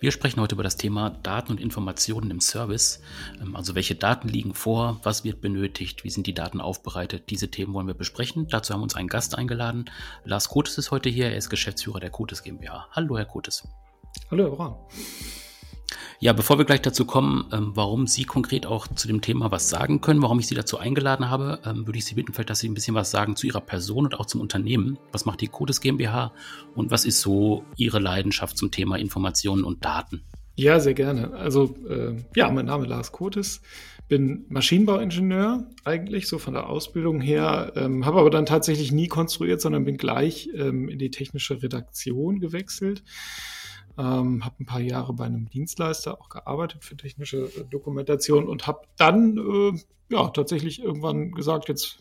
Wir sprechen heute über das Thema Daten und Informationen im Service. Ähm, also welche Daten liegen vor, was wird benötigt, wie sind die Daten aufbereitet. Diese Themen wollen wir besprechen. Dazu haben wir uns einen Gast eingeladen. Lars Kotes ist heute hier. Er ist Geschäftsführer der Kotes GmbH. Hallo, Herr Kotes. Hallo, Herr Braun. Ja, bevor wir gleich dazu kommen, ähm, warum Sie konkret auch zu dem Thema was sagen können, warum ich Sie dazu eingeladen habe, ähm, würde ich Sie bitten, vielleicht, dass Sie ein bisschen was sagen zu Ihrer Person und auch zum Unternehmen. Was macht die Codes GmbH und was ist so Ihre Leidenschaft zum Thema Informationen und Daten? Ja, sehr gerne. Also, äh, ja, mein Name ist Lars Kotes, bin Maschinenbauingenieur eigentlich, so von der Ausbildung her, ähm, habe aber dann tatsächlich nie konstruiert, sondern bin gleich ähm, in die technische Redaktion gewechselt ähm, habe ein paar Jahre bei einem Dienstleister auch gearbeitet für technische äh, Dokumentation und habe dann äh, ja tatsächlich irgendwann gesagt, jetzt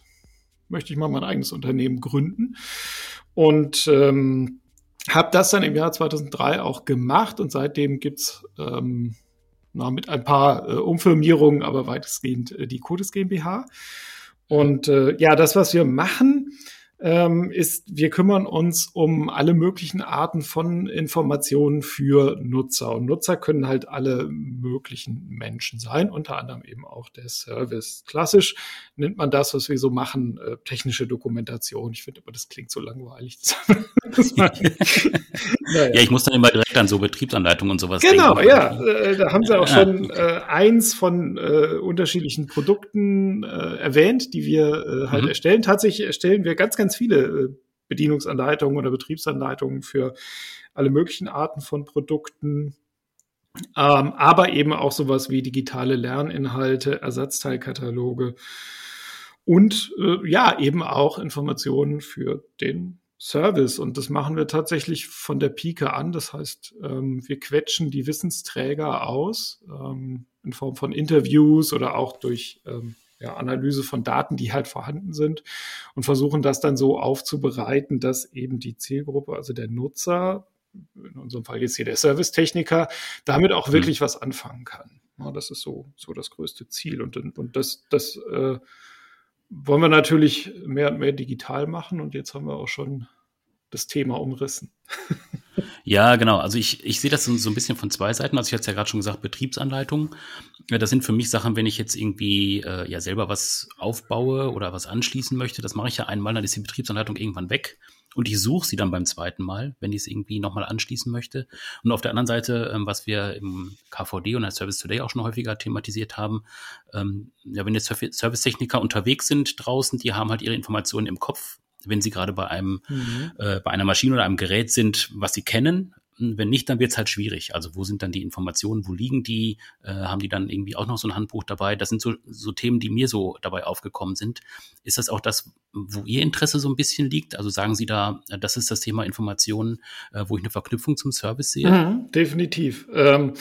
möchte ich mal mein eigenes Unternehmen gründen und ähm, habe das dann im Jahr 2003 auch gemacht und seitdem gibt's ähm, na, mit ein paar äh, Umfirmierungen, aber weitestgehend äh, die Codes GmbH. Und äh, ja, das, was wir machen, ähm, ist, wir kümmern uns um alle möglichen Arten von Informationen für Nutzer. Und Nutzer können halt alle möglichen Menschen sein, unter anderem eben auch der Service. Klassisch nennt man das, was wir so machen, äh, technische Dokumentation. Ich finde aber, das klingt so langweilig. naja. Ja, ich muss dann immer direkt an so Betriebsanleitungen und sowas genau, denken. Genau, ja. Äh, da haben sie auch schon äh, eins von äh, unterschiedlichen Produkten äh, erwähnt, die wir äh, halt mhm. erstellen. Tatsächlich erstellen wir ganz, ganz viele äh, Bedienungsanleitungen oder Betriebsanleitungen für alle möglichen Arten von Produkten. Ähm, aber eben auch sowas wie digitale Lerninhalte, Ersatzteilkataloge und äh, ja, eben auch Informationen für den Service. Und das machen wir tatsächlich von der Pike an. Das heißt, ähm, wir quetschen die Wissensträger aus ähm, in Form von Interviews oder auch durch ähm, ja, Analyse von Daten, die halt vorhanden sind und versuchen das dann so aufzubereiten, dass eben die Zielgruppe, also der Nutzer, in unserem Fall jetzt hier der Servicetechniker, damit auch mhm. wirklich was anfangen kann. Ja, das ist so, so das größte Ziel. Und, und das, das äh, wollen wir natürlich mehr und mehr digital machen und jetzt haben wir auch schon das Thema umrissen. Ja, genau. Also ich, ich sehe das so, ein bisschen von zwei Seiten. Also ich hatte es ja gerade schon gesagt, Betriebsanleitungen. Das sind für mich Sachen, wenn ich jetzt irgendwie äh, ja selber was aufbaue oder was anschließen möchte, das mache ich ja einmal, dann ist die Betriebsanleitung irgendwann weg und ich suche sie dann beim zweiten Mal, wenn ich es irgendwie nochmal anschließen möchte. Und auf der anderen Seite, ähm, was wir im KVD und als Service Today auch schon häufiger thematisiert haben, ähm, ja, wenn jetzt Servicetechniker unterwegs sind draußen, die haben halt ihre Informationen im Kopf, wenn sie gerade bei einem, mhm. äh, bei einer Maschine oder einem Gerät sind, was sie kennen. Wenn nicht, dann wird es halt schwierig. Also wo sind dann die Informationen, wo liegen die? Äh, haben die dann irgendwie auch noch so ein Handbuch dabei? Das sind so, so Themen, die mir so dabei aufgekommen sind. Ist das auch das, wo Ihr Interesse so ein bisschen liegt? Also sagen Sie da, das ist das Thema Informationen, äh, wo ich eine Verknüpfung zum Service sehe? Mhm, definitiv. Ähm,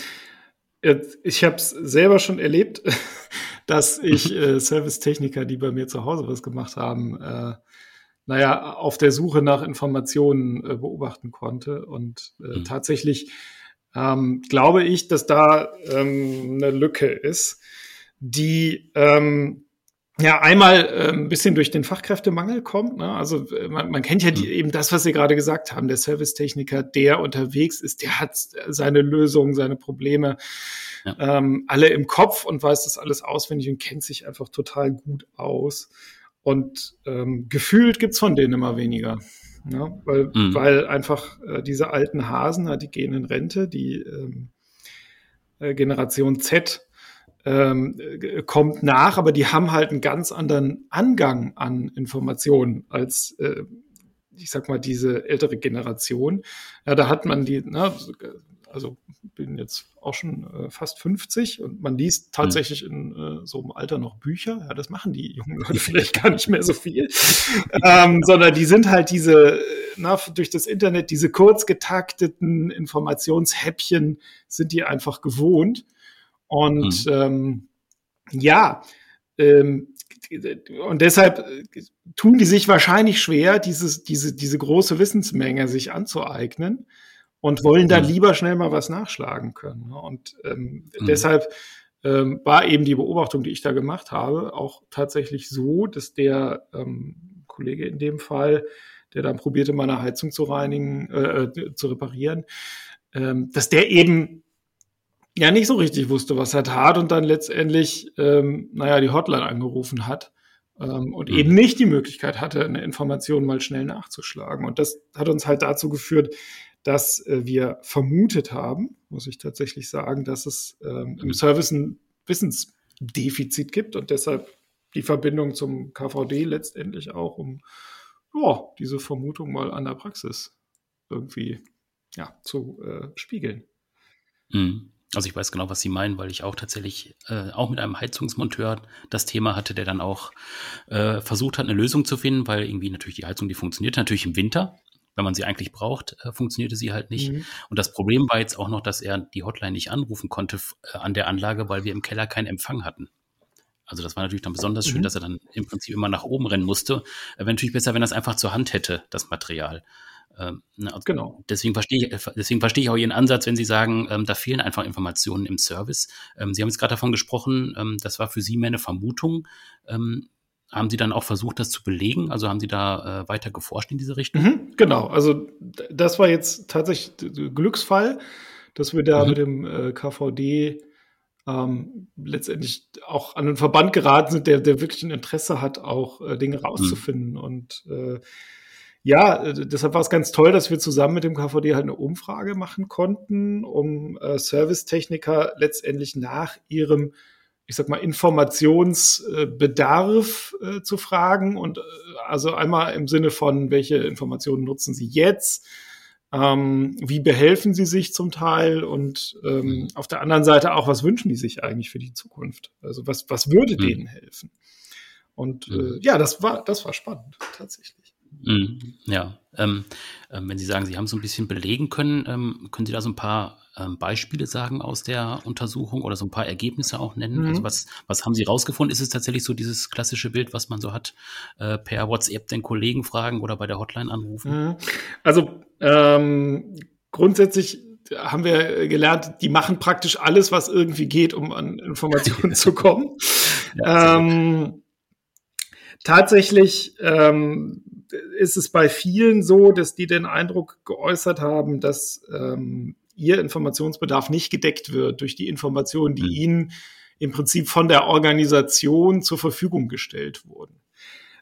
ich habe es selber schon erlebt, dass ich äh, Servicetechniker, die bei mir zu Hause was gemacht haben, äh, naja, auf der Suche nach Informationen äh, beobachten konnte. Und äh, mhm. tatsächlich ähm, glaube ich, dass da ähm, eine Lücke ist, die ähm, ja einmal äh, ein bisschen durch den Fachkräftemangel kommt. Ne? Also äh, man, man kennt ja die, mhm. eben das, was Sie gerade gesagt haben, der Servicetechniker, der unterwegs ist, der hat seine Lösungen, seine Probleme ja. ähm, alle im Kopf und weiß das alles auswendig und kennt sich einfach total gut aus. Und ähm, gefühlt gibt's von denen immer weniger. Ja, weil, mhm. weil einfach äh, diese alten Hasen, die gehen in Rente, die ähm, äh, Generation Z ähm, äh, kommt nach, aber die haben halt einen ganz anderen Angang an Informationen als äh, ich sag mal, diese ältere Generation. Ja, da hat man die, na, also bin jetzt auch schon äh, fast 50 und man liest tatsächlich in äh, so einem Alter noch Bücher. Ja, das machen die jungen Leute vielleicht gar nicht mehr so viel, ähm, sondern die sind halt diese, na, durch das Internet, diese kurz getakteten Informationshäppchen sind die einfach gewohnt. Und mhm. ähm, ja, ähm, und deshalb tun die sich wahrscheinlich schwer, dieses, diese, diese große Wissensmenge sich anzueignen und wollen dann mhm. lieber schnell mal was nachschlagen können. Ne? Und ähm, mhm. deshalb ähm, war eben die Beobachtung, die ich da gemacht habe, auch tatsächlich so, dass der ähm, Kollege in dem Fall, der dann probierte, meine Heizung zu reinigen, äh, äh, zu reparieren, ähm, dass der eben ja nicht so richtig wusste, was er tat und dann letztendlich, ähm, naja, die Hotline angerufen hat ähm, und mhm. eben nicht die Möglichkeit hatte, eine Information mal schnell nachzuschlagen. Und das hat uns halt dazu geführt, dass äh, wir vermutet haben, muss ich tatsächlich sagen, dass es ähm, im Service ein Wissensdefizit gibt und deshalb die Verbindung zum KVD letztendlich auch, um ja, diese Vermutung mal an der Praxis irgendwie ja, zu äh, spiegeln. Mhm. Also ich weiß genau, was Sie meinen, weil ich auch tatsächlich äh, auch mit einem Heizungsmonteur das Thema hatte, der dann auch äh, versucht hat, eine Lösung zu finden, weil irgendwie natürlich die Heizung, die funktioniert natürlich im Winter, wenn man sie eigentlich braucht, äh, funktionierte sie halt nicht. Mhm. Und das Problem war jetzt auch noch, dass er die Hotline nicht anrufen konnte äh, an der Anlage, weil wir im Keller keinen Empfang hatten. Also das war natürlich dann besonders schön, mhm. dass er dann im Prinzip immer nach oben rennen musste. Äh, wäre natürlich besser, wenn er es einfach zur Hand hätte, das Material. Ähm, ne, also genau. Deswegen verstehe ich, deswegen verstehe ich auch Ihren Ansatz, wenn Sie sagen, ähm, da fehlen einfach Informationen im Service. Ähm, Sie haben jetzt gerade davon gesprochen, ähm, das war für Sie mehr eine Vermutung. Haben Sie dann auch versucht, das zu belegen? Also haben Sie da äh, weiter geforscht in diese Richtung? Mhm, genau. Also das war jetzt tatsächlich Glücksfall, dass wir da mhm. mit dem äh, KVD ähm, letztendlich auch an einen Verband geraten sind, der, der wirklich ein Interesse hat, auch äh, Dinge rauszufinden. Mhm. Und äh, ja, deshalb war es ganz toll, dass wir zusammen mit dem KVD halt eine Umfrage machen konnten, um äh, Servicetechniker letztendlich nach ihrem ich sag mal, Informationsbedarf äh, zu fragen und äh, also einmal im Sinne von, welche Informationen nutzen Sie jetzt? Ähm, wie behelfen Sie sich zum Teil? Und ähm, mhm. auf der anderen Seite auch, was wünschen die sich eigentlich für die Zukunft? Also was, was würde mhm. denen helfen? Und äh, mhm. ja, das war, das war spannend, tatsächlich. Mhm. Ja, ähm, äh, wenn Sie sagen, Sie haben so ein bisschen belegen können, ähm, können Sie da so ein paar ähm, Beispiele sagen aus der Untersuchung oder so ein paar Ergebnisse auch nennen? Also mhm. Also was, was haben Sie rausgefunden? Ist es tatsächlich so dieses klassische Bild, was man so hat, äh, per WhatsApp den Kollegen fragen oder bei der Hotline anrufen? Mhm. Also ähm, grundsätzlich haben wir gelernt, die machen praktisch alles, was irgendwie geht, um an Informationen zu kommen. Ja, ähm, tatsächlich ähm, ist es bei vielen so, dass die den Eindruck geäußert haben, dass ähm, ihr Informationsbedarf nicht gedeckt wird durch die Informationen, die mhm. ihnen im Prinzip von der Organisation zur Verfügung gestellt wurden.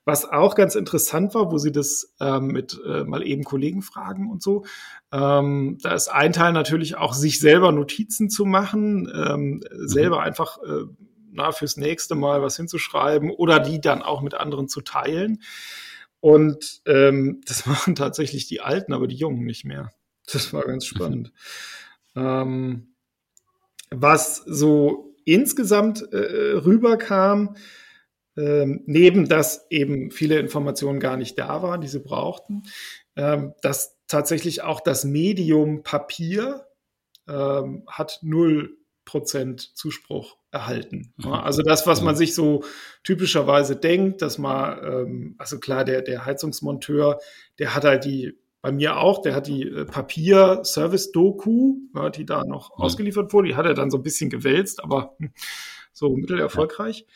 Was auch ganz interessant war, wo sie das ähm, mit äh, mal eben Kollegen fragen und so, ähm, da ist ein Teil natürlich auch, sich selber Notizen zu machen, ähm, mhm. selber einfach äh, na, fürs nächste Mal was hinzuschreiben oder die dann auch mit anderen zu teilen. Und ähm, das machen tatsächlich die Alten, aber die Jungen nicht mehr. Das war ganz mhm. spannend. ähm, was so insgesamt äh, rüberkam, ähm, neben dass eben viele Informationen gar nicht da waren, die sie brauchten, ähm, dass tatsächlich auch das Medium Papier ähm, hat null Prozent Zuspruch erhalten. Mhm. Also das, was man mhm. sich so typischerweise denkt, dass man, ähm, also klar, der, der Heizungsmonteur, der hat halt die bei mir auch, der hat die äh, Papier-Service-Doku, ja, die da noch mhm. ausgeliefert wurde, die hat er dann so ein bisschen gewälzt, aber so mittelerfolgreich.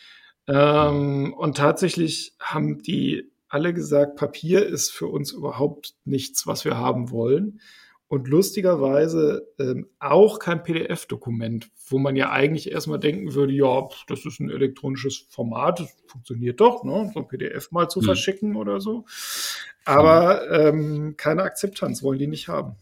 Ähm, und tatsächlich haben die alle gesagt, Papier ist für uns überhaupt nichts, was wir haben wollen. Und lustigerweise ähm, auch kein PDF-Dokument, wo man ja eigentlich erstmal denken würde, ja, das ist ein elektronisches Format, das funktioniert doch, ne? so ein PDF mal zu mhm. verschicken oder so. Aber ähm, keine Akzeptanz wollen die nicht haben.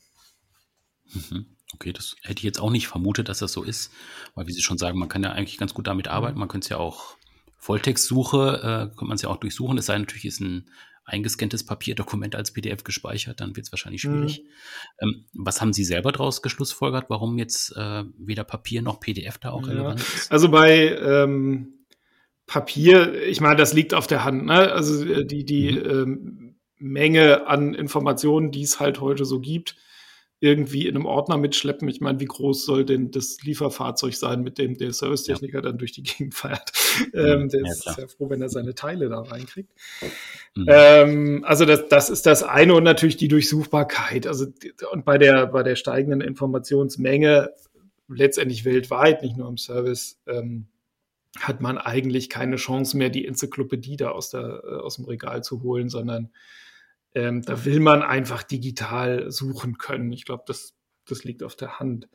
Mhm. Okay, das hätte ich jetzt auch nicht vermutet, dass das so ist, weil wie Sie schon sagen, man kann ja eigentlich ganz gut damit arbeiten. Man könnte es ja auch Volltextsuche, äh, könnte man es ja auch durchsuchen. Es sei natürlich ist ein eingescanntes Papierdokument als PDF gespeichert, dann wird es wahrscheinlich schwierig. Mhm. Ähm, was haben Sie selber daraus geschlussfolgert, warum jetzt äh, weder Papier noch PDF da auch ja. relevant ist? Also bei ähm, Papier, ich meine, das liegt auf der Hand. Ne? Also äh, die, die mhm. ähm, Menge an Informationen, die es halt heute so gibt, irgendwie in einem Ordner mitschleppen. Ich meine, wie groß soll denn das Lieferfahrzeug sein, mit dem der Servicetechniker ja. dann durch die Gegend fährt? Ähm, der ja, ist sehr froh, wenn er seine Teile da reinkriegt. Mhm. Ähm, also das, das ist das eine und natürlich die Durchsuchbarkeit. Also und bei der bei der steigenden Informationsmenge letztendlich weltweit, nicht nur im Service. Ähm, hat man eigentlich keine Chance mehr, die Enzyklopädie da aus, der, äh, aus dem Regal zu holen, sondern ähm, da will man einfach digital suchen können. Ich glaube, das, das liegt auf der Hand.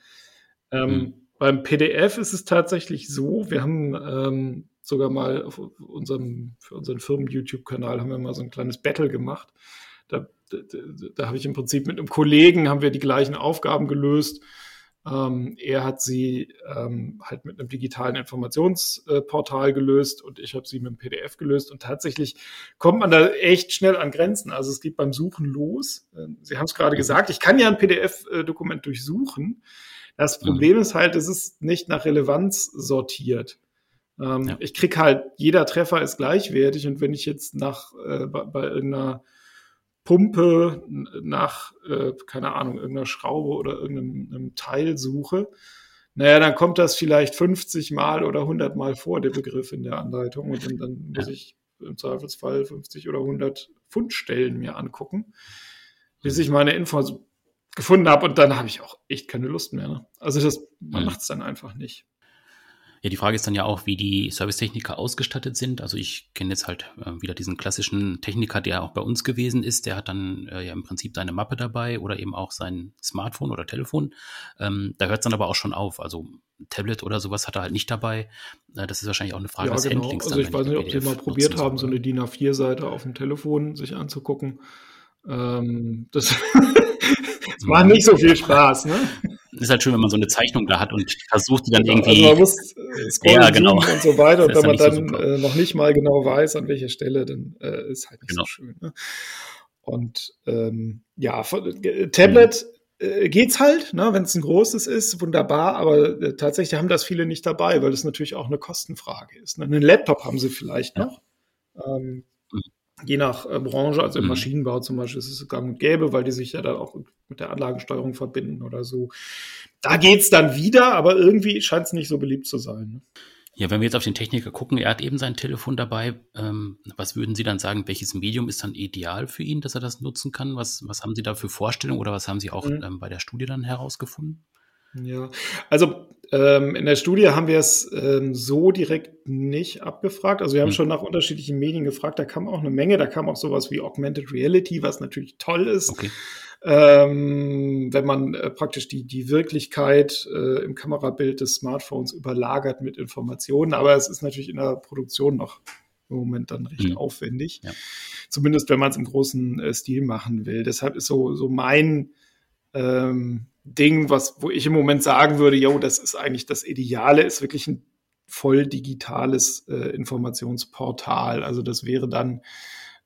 Ähm, mhm. Beim PDF ist es tatsächlich so, wir haben ähm, sogar mal auf unserem, für unseren Firmen-YouTube-Kanal haben wir mal so ein kleines Battle gemacht. Da, da, da habe ich im Prinzip mit einem Kollegen haben wir die gleichen Aufgaben gelöst ähm, er hat sie ähm, halt mit einem digitalen Informationsportal gelöst und ich habe sie mit einem PDF gelöst. Und tatsächlich kommt man da echt schnell an Grenzen. Also es geht beim Suchen los. Ähm, sie haben es gerade gesagt, ich kann ja ein PDF-Dokument durchsuchen. Das mhm. Problem mhm. ist halt, es ist nicht nach Relevanz sortiert. Ähm, ja. Ich krieg halt, jeder Treffer ist gleichwertig und wenn ich jetzt nach äh, bei, bei irgendeiner Pumpe nach, äh, keine Ahnung, irgendeiner Schraube oder irgendeinem Teil suche, naja, dann kommt das vielleicht 50 Mal oder 100 Mal vor, der Begriff in der Anleitung. Und dann, dann muss ich im Zweifelsfall 50 oder 100 Fundstellen mir angucken, bis ich meine Infos gefunden habe. Und dann habe ich auch echt keine Lust mehr. Ne? Also das, man macht es dann einfach nicht. Ja, die Frage ist dann ja auch, wie die Servicetechniker ausgestattet sind. Also ich kenne jetzt halt äh, wieder diesen klassischen Techniker, der auch bei uns gewesen ist. Der hat dann äh, ja im Prinzip seine Mappe dabei oder eben auch sein Smartphone oder Telefon. Ähm, da hört es dann aber auch schon auf. Also Tablet oder sowas hat er halt nicht dabei. Äh, das ist wahrscheinlich auch eine Frage ja, des genau. Handlings. Also ich weiß nicht, ob Sie mal probiert haben, so eine DIN A4-Seite auf dem Telefon sich anzugucken. Ähm, das, das macht nicht so viel Spaß, ne? ist halt schön, wenn man so eine Zeichnung da hat und versucht die dann genau, irgendwie. Also man muss äh, ja, genau. und so weiter. Und wenn man dann so äh, noch nicht mal genau weiß, an welcher Stelle, dann äh, ist halt nicht genau. so schön. Ne? Und ähm, ja, äh, Tablet mhm. äh, geht's halt, ne? wenn es ein großes ist, wunderbar, aber äh, tatsächlich haben das viele nicht dabei, weil das natürlich auch eine Kostenfrage ist. Ne? Einen Laptop haben sie vielleicht ja. noch. Ähm, je nach äh, Branche, also im mhm. Maschinenbau zum Beispiel, ist es gang und gäbe, weil die sich ja dann auch mit der Anlagensteuerung verbinden oder so. Da geht's dann wieder, aber irgendwie scheint es nicht so beliebt zu sein. Ne? Ja, wenn wir jetzt auf den Techniker gucken, er hat eben sein Telefon dabei. Ähm, was würden Sie dann sagen, welches Medium ist dann ideal für ihn, dass er das nutzen kann? Was, was haben Sie da für Vorstellungen oder was haben Sie auch mhm. ähm, bei der Studie dann herausgefunden? Ja, also ähm, in der Studie haben wir es ähm, so direkt nicht abgefragt. Also wir haben mhm. schon nach unterschiedlichen Medien gefragt. Da kam auch eine Menge. Da kam auch sowas wie Augmented Reality, was natürlich toll ist. Okay. Ähm, wenn man äh, praktisch die, die Wirklichkeit äh, im Kamerabild des Smartphones überlagert mit Informationen. Aber es ist natürlich in der Produktion noch im Moment dann recht mhm. aufwendig. Ja. Zumindest wenn man es im großen äh, Stil machen will. Deshalb ist so, so mein ähm, Ding, was, wo ich im Moment sagen würde, yo, das ist eigentlich das Ideale, ist wirklich ein voll digitales äh, Informationsportal. Also das wäre dann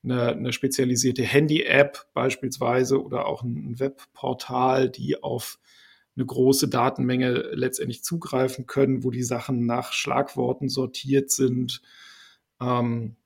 eine, eine spezialisierte Handy-App beispielsweise oder auch ein Webportal, die auf eine große Datenmenge letztendlich zugreifen können, wo die Sachen nach Schlagworten sortiert sind. Ähm,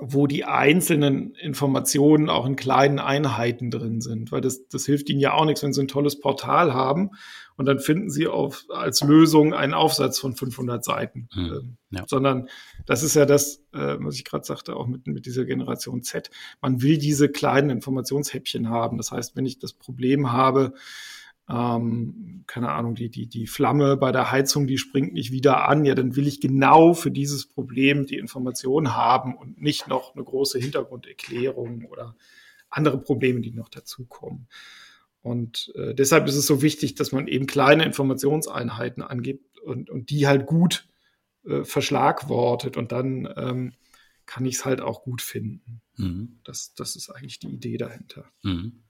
wo die einzelnen Informationen auch in kleinen Einheiten drin sind, weil das, das hilft ihnen ja auch nichts, wenn sie ein tolles Portal haben und dann finden sie auf, als Lösung einen Aufsatz von 500 Seiten, mhm. ja. sondern das ist ja das, äh, was ich gerade sagte, auch mit, mit dieser Generation Z. Man will diese kleinen Informationshäppchen haben. Das heißt, wenn ich das Problem habe, ähm, keine Ahnung, die, die, die Flamme bei der Heizung, die springt nicht wieder an, ja, dann will ich genau für dieses Problem die Information haben und nicht noch eine große Hintergrunderklärung oder andere Probleme, die noch dazukommen. Und äh, deshalb ist es so wichtig, dass man eben kleine Informationseinheiten angibt und, und die halt gut äh, verschlagwortet und dann ähm, kann ich es halt auch gut finden. Mhm. Das, das ist eigentlich die Idee dahinter. Mhm.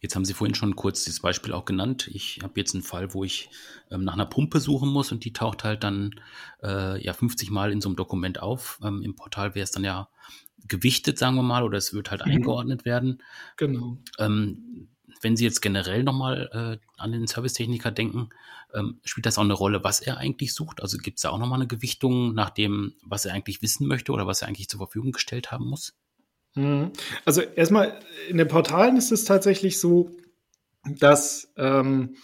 Jetzt haben Sie vorhin schon kurz das Beispiel auch genannt. Ich habe jetzt einen Fall, wo ich ähm, nach einer Pumpe suchen muss und die taucht halt dann äh, ja 50 Mal in so einem Dokument auf. Ähm, Im Portal wäre es dann ja gewichtet, sagen wir mal, oder es wird halt mhm. eingeordnet werden. Genau. Ähm, wenn Sie jetzt generell nochmal äh, an den Servicetechniker denken, ähm, spielt das auch eine Rolle, was er eigentlich sucht? Also gibt es da auch nochmal eine Gewichtung nach dem, was er eigentlich wissen möchte oder was er eigentlich zur Verfügung gestellt haben muss? Mhm. Also erstmal in den Portalen ist es tatsächlich so, dass ähm,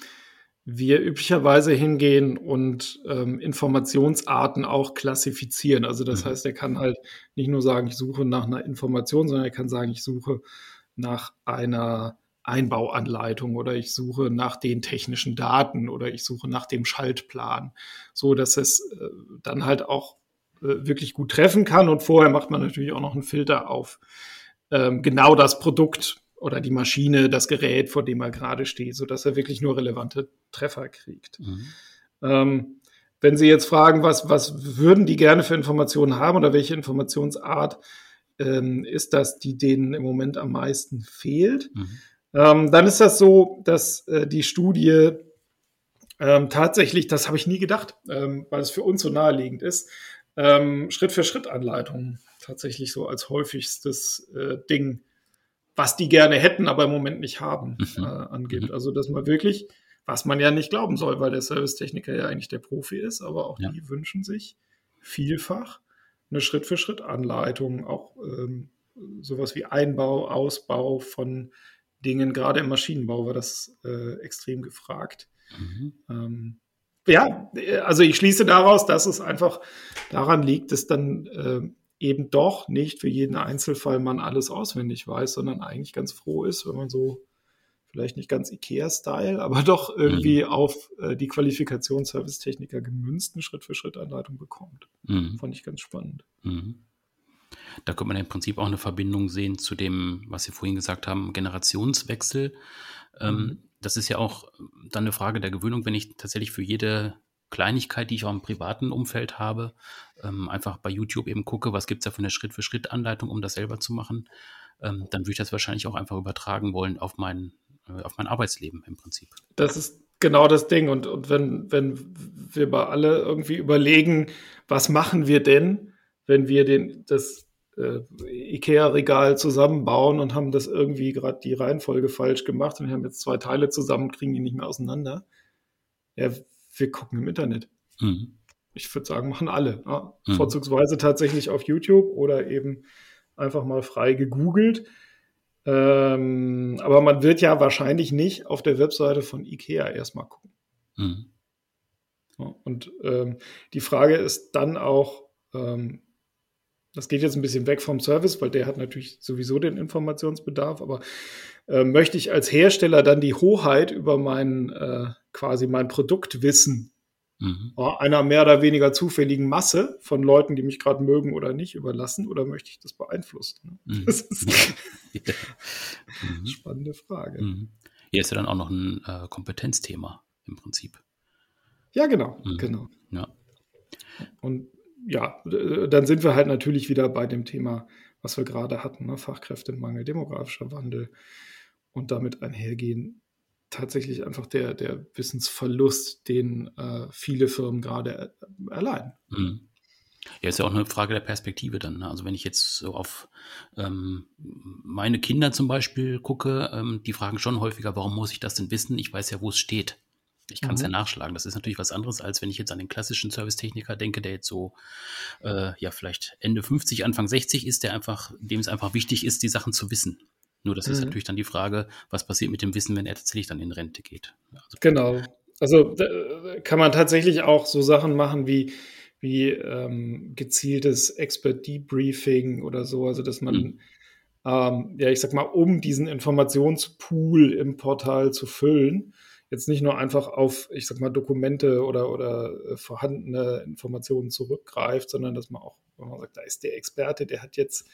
wir üblicherweise hingehen und ähm, Informationsarten auch klassifizieren. Also das mhm. heißt, er kann halt nicht nur sagen, ich suche nach einer Information, sondern er kann sagen, ich suche nach einer Einbauanleitung oder ich suche nach den technischen Daten oder ich suche nach dem Schaltplan, so dass es äh, dann halt auch wirklich gut treffen kann. Und vorher macht man natürlich auch noch einen Filter auf ähm, genau das Produkt oder die Maschine, das Gerät, vor dem er gerade steht, sodass er wirklich nur relevante Treffer kriegt. Mhm. Ähm, wenn Sie jetzt fragen, was, was würden die gerne für Informationen haben oder welche Informationsart ähm, ist das, die denen im Moment am meisten fehlt, mhm. ähm, dann ist das so, dass äh, die Studie ähm, tatsächlich, das habe ich nie gedacht, ähm, weil es für uns so naheliegend ist, ähm, Schritt für Schritt Anleitungen tatsächlich so als häufigstes äh, Ding was die gerne hätten, aber im Moment nicht haben, mhm. äh, angibt. Mhm. Also, dass man wirklich, was man ja nicht glauben soll, weil der Servicetechniker ja eigentlich der Profi ist, aber auch ja. die wünschen sich vielfach eine Schritt-für-Schritt-Anleitung, auch ähm, sowas wie Einbau, Ausbau von Dingen, gerade im Maschinenbau war das äh, extrem gefragt. Mhm. Ähm, ja, also ich schließe daraus, dass es einfach daran liegt, dass dann äh, eben doch nicht für jeden Einzelfall man alles auswendig weiß, sondern eigentlich ganz froh ist, wenn man so vielleicht nicht ganz IKEA-Style, aber doch irgendwie mhm. auf äh, die Qualifikation Servicetechniker gemünzt eine Schritt-für-Schritt-Anleitung bekommt. Mhm. Fand ich ganz spannend. Mhm. Da könnte man im Prinzip auch eine Verbindung sehen zu dem, was Sie vorhin gesagt haben, Generationswechsel. Ähm, mhm. Das ist ja auch dann eine Frage der Gewöhnung, wenn ich tatsächlich für jede Kleinigkeit, die ich auch im privaten Umfeld habe, ähm, einfach bei YouTube eben gucke, was gibt es da für eine Schritt-für-Schritt-Anleitung, um das selber zu machen, ähm, dann würde ich das wahrscheinlich auch einfach übertragen wollen auf mein, äh, auf mein Arbeitsleben im Prinzip. Das ist genau das Ding. Und, und wenn, wenn wir bei alle irgendwie überlegen, was machen wir denn, wenn wir den, das äh, IKEA-Regal zusammenbauen und haben das irgendwie gerade die Reihenfolge falsch gemacht und wir haben jetzt zwei Teile zusammen, kriegen die nicht mehr auseinander. Ja, wir gucken im Internet. Mhm. Ich würde sagen, machen alle. Ja. Mhm. Vorzugsweise tatsächlich auf YouTube oder eben einfach mal frei gegoogelt. Ähm, aber man wird ja wahrscheinlich nicht auf der Webseite von IKEA erstmal gucken. Mhm. Ja, und ähm, die Frage ist dann auch, ähm, das geht jetzt ein bisschen weg vom Service, weil der hat natürlich sowieso den Informationsbedarf, aber äh, möchte ich als Hersteller dann die Hoheit über mein äh, quasi mein Produktwissen mhm. einer mehr oder weniger zufälligen Masse von Leuten, die mich gerade mögen oder nicht, überlassen oder möchte ich das beeinflussen? Ne? Mhm. Das ist eine mhm. spannende Frage. Mhm. Hier ist ja dann auch noch ein äh, Kompetenzthema im Prinzip. Ja, genau, mhm. genau. Ja. Und ja, dann sind wir halt natürlich wieder bei dem Thema, was wir gerade hatten, ne? Fachkräftemangel, demografischer Wandel und damit einhergehen tatsächlich einfach der, der Wissensverlust, den äh, viele Firmen gerade äh, erleiden. Mhm. Ja, ist ja auch eine Frage der Perspektive dann. Ne? Also wenn ich jetzt so auf ähm, meine Kinder zum Beispiel gucke, ähm, die fragen schon häufiger, warum muss ich das denn wissen? Ich weiß ja, wo es steht. Ich kann es mhm. ja nachschlagen. Das ist natürlich was anderes, als wenn ich jetzt an den klassischen Servicetechniker denke, der jetzt so, äh, ja, vielleicht Ende 50, Anfang 60 ist, der einfach, dem es einfach wichtig ist, die Sachen zu wissen. Nur das mhm. ist natürlich dann die Frage, was passiert mit dem Wissen, wenn er tatsächlich dann in Rente geht. Also, genau. Also kann man tatsächlich auch so Sachen machen wie, wie ähm, gezieltes Expert-Debriefing oder so, also dass man, mhm. ähm, ja, ich sag mal, um diesen Informationspool im Portal zu füllen, jetzt nicht nur einfach auf, ich sag mal, Dokumente oder, oder äh, vorhandene Informationen zurückgreift, sondern dass man auch, wenn man sagt, da ist der Experte, der hat jetzt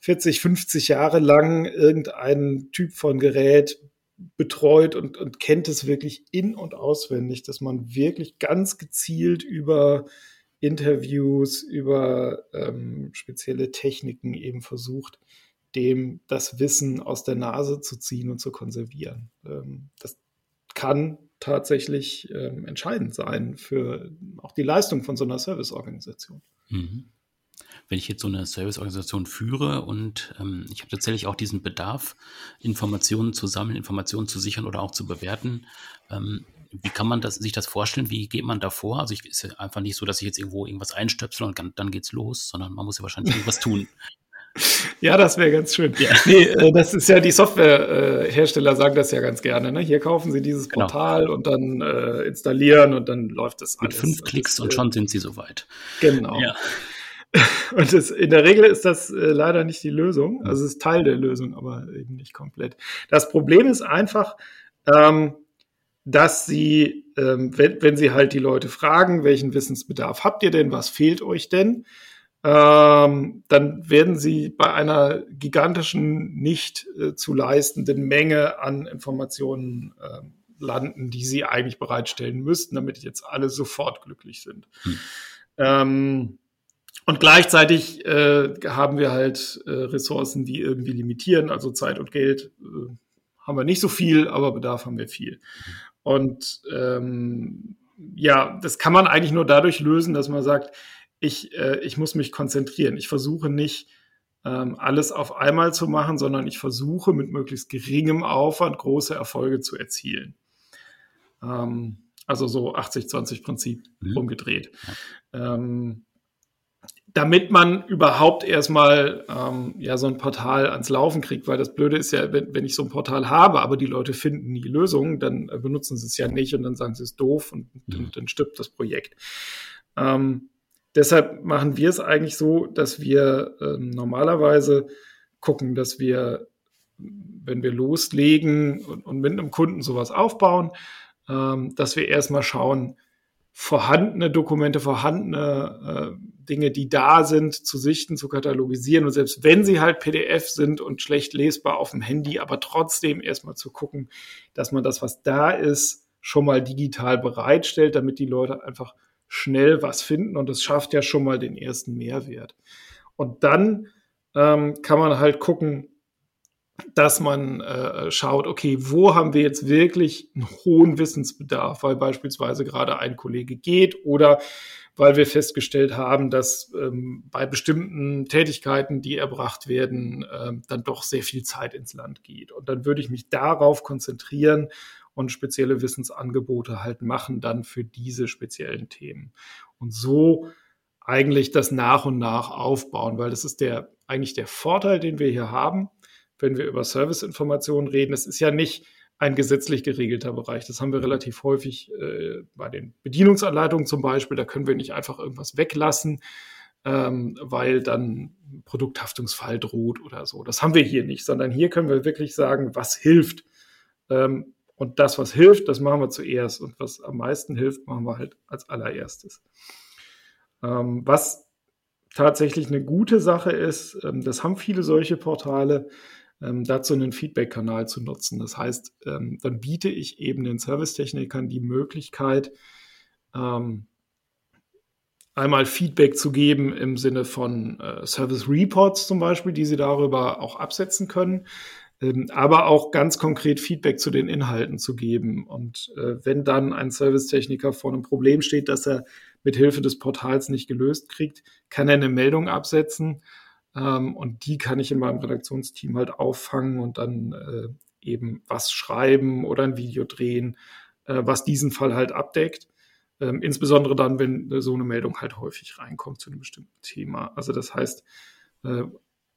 40, 50 Jahre lang irgendeinen Typ von Gerät betreut und, und kennt es wirklich in- und auswendig, dass man wirklich ganz gezielt über Interviews, über ähm, spezielle Techniken eben versucht, dem das Wissen aus der Nase zu ziehen und zu konservieren. Ähm, das kann tatsächlich ähm, entscheidend sein für auch die Leistung von so einer Serviceorganisation. Mhm wenn ich jetzt so eine Serviceorganisation führe und ähm, ich habe tatsächlich auch diesen Bedarf, Informationen zu sammeln, Informationen zu sichern oder auch zu bewerten, ähm, wie kann man das, sich das vorstellen? Wie geht man da vor? Also es ist ja einfach nicht so, dass ich jetzt irgendwo irgendwas einstöpsel und dann, dann geht's los, sondern man muss ja wahrscheinlich irgendwas tun. Ja, das wäre ganz schön. Ja. Nee, äh, das ist ja, die Softwarehersteller sagen das ja ganz gerne. Ne? Hier kaufen sie dieses genau. Portal und dann äh, installieren und dann läuft das alles. Mit fünf Klicks das, und schon sind sie soweit. Genau. Ja. Und das, in der Regel ist das äh, leider nicht die Lösung. Also es ist Teil der Lösung, aber eben nicht komplett. Das Problem ist einfach, ähm, dass sie, ähm, wenn, wenn sie halt die Leute fragen, welchen Wissensbedarf habt ihr denn, was fehlt euch denn, ähm, dann werden sie bei einer gigantischen, nicht äh, zu leistenden Menge an Informationen äh, landen, die sie eigentlich bereitstellen müssten, damit jetzt alle sofort glücklich sind. Hm. Ähm, und gleichzeitig äh, haben wir halt äh, Ressourcen, die irgendwie limitieren, also Zeit und Geld äh, haben wir nicht so viel, aber Bedarf haben wir viel. Und ähm, ja, das kann man eigentlich nur dadurch lösen, dass man sagt, ich, äh, ich muss mich konzentrieren. Ich versuche nicht ähm, alles auf einmal zu machen, sondern ich versuche mit möglichst geringem Aufwand große Erfolge zu erzielen. Ähm, also so 80-20-Prinzip mhm. umgedreht. Ähm, damit man überhaupt erstmal ähm, ja so ein Portal ans Laufen kriegt, weil das Blöde ist ja, wenn, wenn ich so ein Portal habe, aber die Leute finden nie Lösungen, dann äh, benutzen sie es ja nicht und dann sagen sie es doof und, mhm. und dann stirbt das Projekt. Ähm, Deshalb machen wir es eigentlich so, dass wir ähm, normalerweise gucken, dass wir, wenn wir loslegen und, und mit einem Kunden sowas aufbauen, ähm, dass wir erstmal schauen, vorhandene Dokumente, vorhandene äh, Dinge, die da sind, zu sichten, zu katalogisieren. Und selbst wenn sie halt PDF sind und schlecht lesbar auf dem Handy, aber trotzdem erstmal zu gucken, dass man das, was da ist, schon mal digital bereitstellt, damit die Leute einfach schnell was finden und das schafft ja schon mal den ersten Mehrwert. Und dann ähm, kann man halt gucken, dass man äh, schaut, okay, wo haben wir jetzt wirklich einen hohen Wissensbedarf, weil beispielsweise gerade ein Kollege geht oder weil wir festgestellt haben, dass ähm, bei bestimmten Tätigkeiten, die erbracht werden, äh, dann doch sehr viel Zeit ins Land geht. Und dann würde ich mich darauf konzentrieren und spezielle Wissensangebote halt machen dann für diese speziellen Themen. Und so eigentlich das nach und nach aufbauen, weil das ist der eigentlich der Vorteil, den wir hier haben, wenn wir über Serviceinformationen reden. Es ist ja nicht ein gesetzlich geregelter Bereich. Das haben wir relativ häufig äh, bei den Bedienungsanleitungen zum Beispiel. Da können wir nicht einfach irgendwas weglassen, ähm, weil dann Produkthaftungsfall droht oder so. Das haben wir hier nicht, sondern hier können wir wirklich sagen, was hilft. Ähm, und das, was hilft, das machen wir zuerst. Und was am meisten hilft, machen wir halt als allererstes. Ähm, was tatsächlich eine gute Sache ist, ähm, das haben viele solche Portale, ähm, dazu einen Feedback-Kanal zu nutzen. Das heißt, ähm, dann biete ich eben den Servicetechnikern die Möglichkeit, ähm, einmal Feedback zu geben im Sinne von äh, Service Reports zum Beispiel, die sie darüber auch absetzen können. Ähm, aber auch ganz konkret Feedback zu den Inhalten zu geben. Und äh, wenn dann ein Servicetechniker vor einem Problem steht, das er mit Hilfe des Portals nicht gelöst kriegt, kann er eine Meldung absetzen ähm, und die kann ich in meinem Redaktionsteam halt auffangen und dann äh, eben was schreiben oder ein Video drehen, äh, was diesen Fall halt abdeckt. Ähm, insbesondere dann, wenn so eine Meldung halt häufig reinkommt zu einem bestimmten Thema. Also das heißt,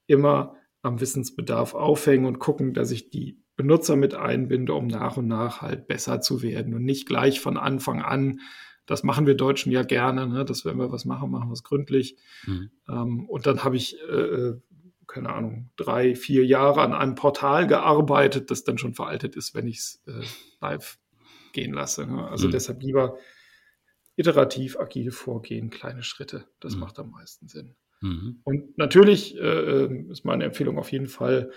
immer am Wissensbedarf aufhängen und gucken, dass ich die Benutzer mit einbinde, um nach und nach halt besser zu werden und nicht gleich von Anfang an. Das machen wir Deutschen ja gerne, ne? dass wenn wir was machen, machen wir es gründlich. Mhm. Ähm, und dann habe ich, äh, äh, keine Ahnung, drei, vier Jahre an einem Portal gearbeitet, das dann schon veraltet ist, wenn ich es äh, live gehen lasse. Ne? Also mhm. deshalb lieber iterativ, agil vorgehen, kleine Schritte. Das mhm. macht am meisten Sinn. Mhm. Und natürlich äh, ähm, ist meine Empfehlung auf jeden Fall,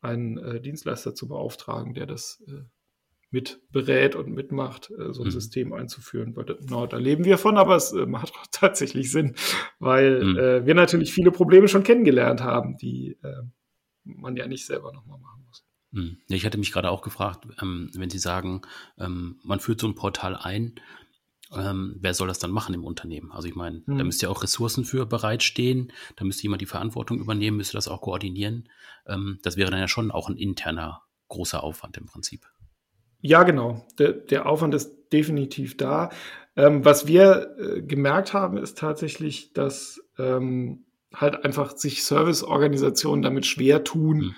einen äh, Dienstleister zu beauftragen, der das äh, mit berät und mitmacht, äh, so ein mhm. System einzuführen. Weil, na, da leben wir von, aber es äh, macht auch tatsächlich Sinn, weil mhm. Äh, wir natürlich viele Probleme schon kennengelernt haben, die man ja nicht selber nochmal machen muss. Mhm. Ich hatte mich gerade auch gefragt, ähm, wenn Sie sagen, ähm, man führt so ein Portal ein, ähm, wer soll das dann machen im Unternehmen? Also ich meine, hm. da müsste ja auch Ressourcen für bereitstehen, da müsste jemand die Verantwortung übernehmen, müsste das auch koordinieren. Ähm, das wäre dann ja schon auch ein interner großer Aufwand im Prinzip. Ja, genau. Der, der Aufwand ist definitiv da. Ähm, was wir äh, gemerkt haben, ist tatsächlich, dass ähm, halt einfach sich Serviceorganisationen damit schwer tun, mhm.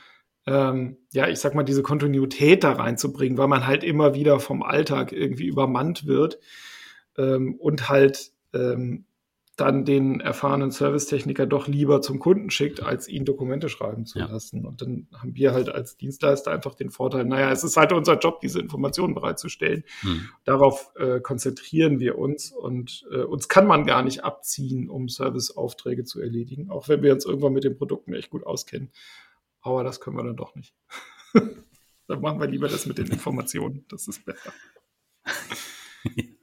ähm, ja, ich sag mal, diese Kontinuität da reinzubringen, weil man halt immer wieder vom Alltag irgendwie übermannt wird ähm, und halt ähm, dann den erfahrenen Servicetechniker doch lieber zum Kunden schickt, als ihn Dokumente schreiben zu ja. lassen. Und dann haben wir halt als Dienstleister einfach den Vorteil, naja, es ist halt unser Job, diese Informationen bereitzustellen. Hm. Darauf äh, konzentrieren wir uns und äh, uns kann man gar nicht abziehen, um Serviceaufträge zu erledigen, auch wenn wir uns irgendwann mit den Produkten echt gut auskennen. Aber das können wir dann doch nicht. dann machen wir lieber das mit den Informationen. Das ist besser.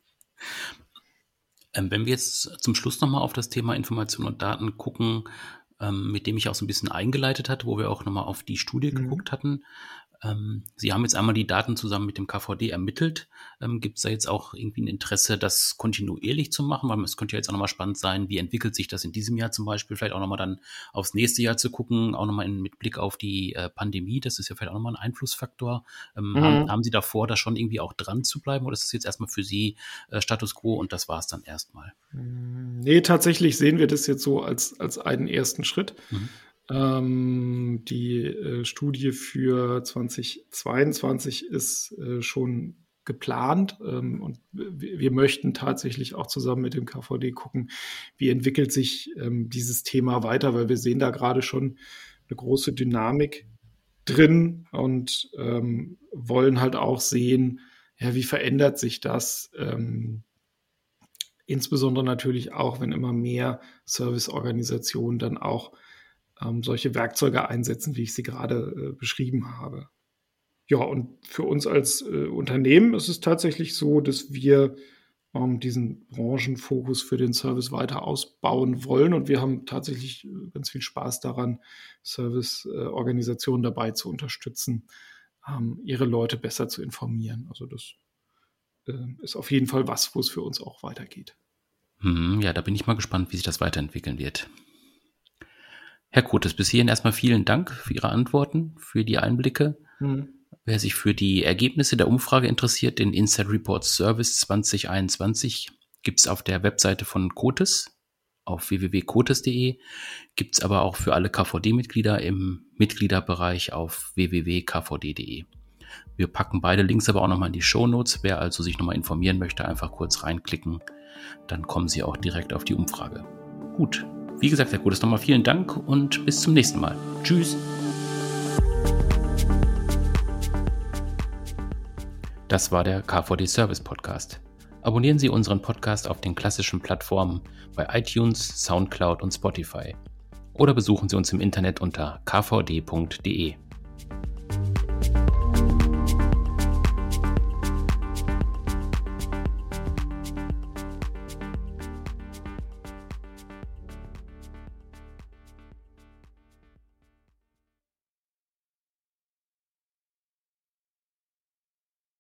Ähm, wenn wir jetzt zum Schluss nochmal auf das Thema Information und Daten gucken, ähm, mit dem ich auch so ein bisschen eingeleitet hatte, wo wir auch nochmal auf die Studie mhm. geguckt hatten, Sie haben jetzt einmal die Daten zusammen mit dem KVD ermittelt. Ähm, Gibt es da jetzt auch irgendwie ein Interesse, das kontinuierlich zu machen? Weil es könnte ja jetzt auch nochmal spannend sein, wie entwickelt sich das in diesem Jahr zum Beispiel? Vielleicht auch nochmal dann aufs nächste Jahr zu gucken, auch nochmal mit Blick auf die äh, Pandemie. Das ist ja vielleicht auch nochmal ein Einflussfaktor. Ähm, mhm. haben, haben, Sie davor, da schon irgendwie auch dran zu bleiben? Oder ist es jetzt erstmal für Sie äh, Status quo und das war es dann erstmal? Nee, tatsächlich sehen wir das jetzt so als, als einen ersten Schritt. Mhm. Ähm, die äh, Studie für 2022 ist äh, schon geplant. Ähm, und wir möchten tatsächlich auch zusammen mit dem KVD gucken, wie entwickelt sich ähm, dieses Thema weiter, weil wir sehen da gerade schon eine große Dynamik drin und ähm, wollen halt auch sehen, ja, wie verändert sich das, ähm, insbesondere natürlich auch, wenn immer mehr Serviceorganisationen dann auch ähm, solche Werkzeuge einsetzen, wie ich sie gerade äh, beschrieben habe. Ja, und für uns als äh, Unternehmen ist es tatsächlich so, dass wir ähm, diesen Branchenfokus für den Service weiter ausbauen wollen. Und wir haben tatsächlich äh, ganz viel Spaß daran, Serviceorganisationen äh, dabei zu unterstützen, ähm, ihre Leute besser zu informieren. Also das äh, ist auf jeden Fall was, wo es für uns auch weitergeht. Hm, ja, da bin ich mal gespannt, wie sich das weiterentwickeln wird. Herr Kotes, bis hierhin erstmal vielen Dank für Ihre Antworten, für die Einblicke. Mhm. Wer sich für die Ergebnisse der Umfrage interessiert, den Inside Report Service 2021 gibt es auf der Webseite von Kotes auf www.kotes.de, gibt es aber auch für alle KVD-Mitglieder im Mitgliederbereich auf www.kvd.de. Wir packen beide Links aber auch nochmal in die Show Notes. Wer also sich nochmal informieren möchte, einfach kurz reinklicken. Dann kommen Sie auch direkt auf die Umfrage. Gut, wie gesagt, Herr Gutes, nochmal vielen Dank und bis zum nächsten Mal. Tschüss. Das war der KVD Service Podcast. Abonnieren Sie unseren Podcast auf den klassischen Plattformen bei iTunes, SoundCloud und Spotify. Oder besuchen Sie uns im Internet unter kvd.de.